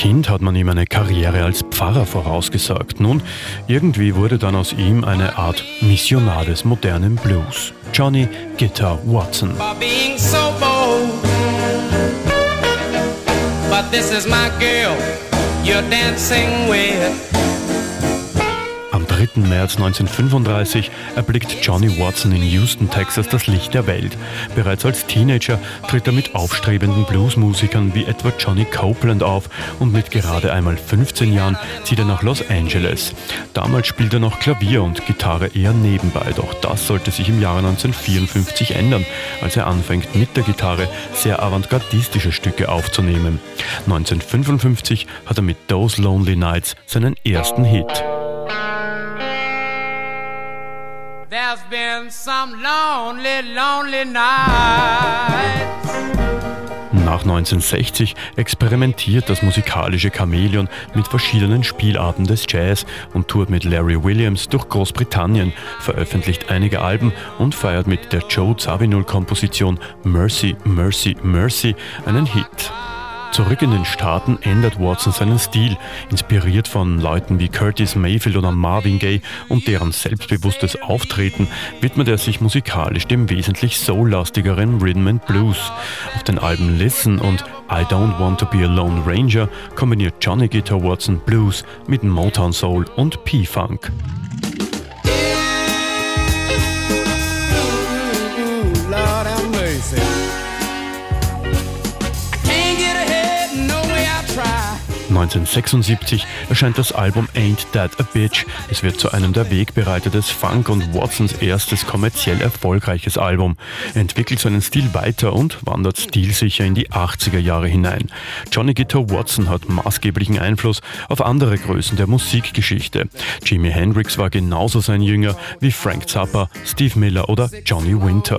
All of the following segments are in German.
Kind hat man ihm eine Karriere als Pfarrer vorausgesagt. Nun, irgendwie wurde dann aus ihm eine Art Missionar des modernen Blues. Johnny Guitar Watson. But this is my girl you're dancing with. 3. März 1935 erblickt Johnny Watson in Houston, Texas das Licht der Welt. Bereits als Teenager tritt er mit aufstrebenden Bluesmusikern wie etwa Johnny Copeland auf und mit gerade einmal 15 Jahren zieht er nach Los Angeles. Damals spielt er noch Klavier und Gitarre eher nebenbei, doch das sollte sich im Jahre 1954 ändern, als er anfängt mit der Gitarre sehr avantgardistische Stücke aufzunehmen. 1955 hat er mit Those Lonely Nights seinen ersten Hit. There's been some lonely, lonely nights. Nach 1960 experimentiert das musikalische Chamäleon mit verschiedenen Spielarten des Jazz und tourt mit Larry Williams durch Großbritannien, veröffentlicht einige Alben und feiert mit der Joe Zawinul-Komposition Mercy, Mercy, Mercy einen Hit. Zurück in den Staaten ändert Watson seinen Stil, inspiriert von Leuten wie Curtis Mayfield oder Marvin Gaye und deren selbstbewusstes Auftreten widmet er sich musikalisch dem wesentlich soul-lastigeren Rhythm and Blues. Auf den Alben Listen und I Don't Want to Be a Lone Ranger kombiniert Johnny Guitar Watson Blues mit Motown Soul und P-Funk. 1976 erscheint das Album Ain't That a Bitch. Es wird zu einem der Wegbereiter des Funk und Watsons erstes kommerziell erfolgreiches Album. Entwickelt seinen Stil weiter und wandert stilsicher in die 80er Jahre hinein. Johnny Guitar Watson hat maßgeblichen Einfluss auf andere Größen der Musikgeschichte. Jimi Hendrix war genauso sein Jünger wie Frank Zappa, Steve Miller oder Johnny Winter.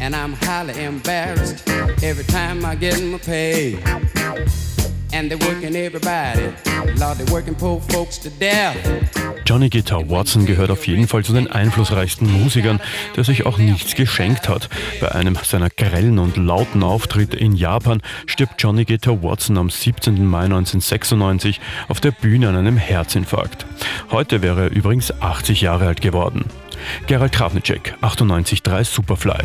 And I'm highly embarrassed every time I get my pay. Johnny Guitar Watson gehört auf jeden Fall zu den einflussreichsten Musikern, der sich auch nichts geschenkt hat. Bei einem seiner grellen und lauten Auftritte in Japan stirbt Johnny Guitar Watson am 17. Mai 1996 auf der Bühne an einem Herzinfarkt. Heute wäre er übrigens 80 Jahre alt geworden. Gerald Kravnicek, 98.3 Superfly.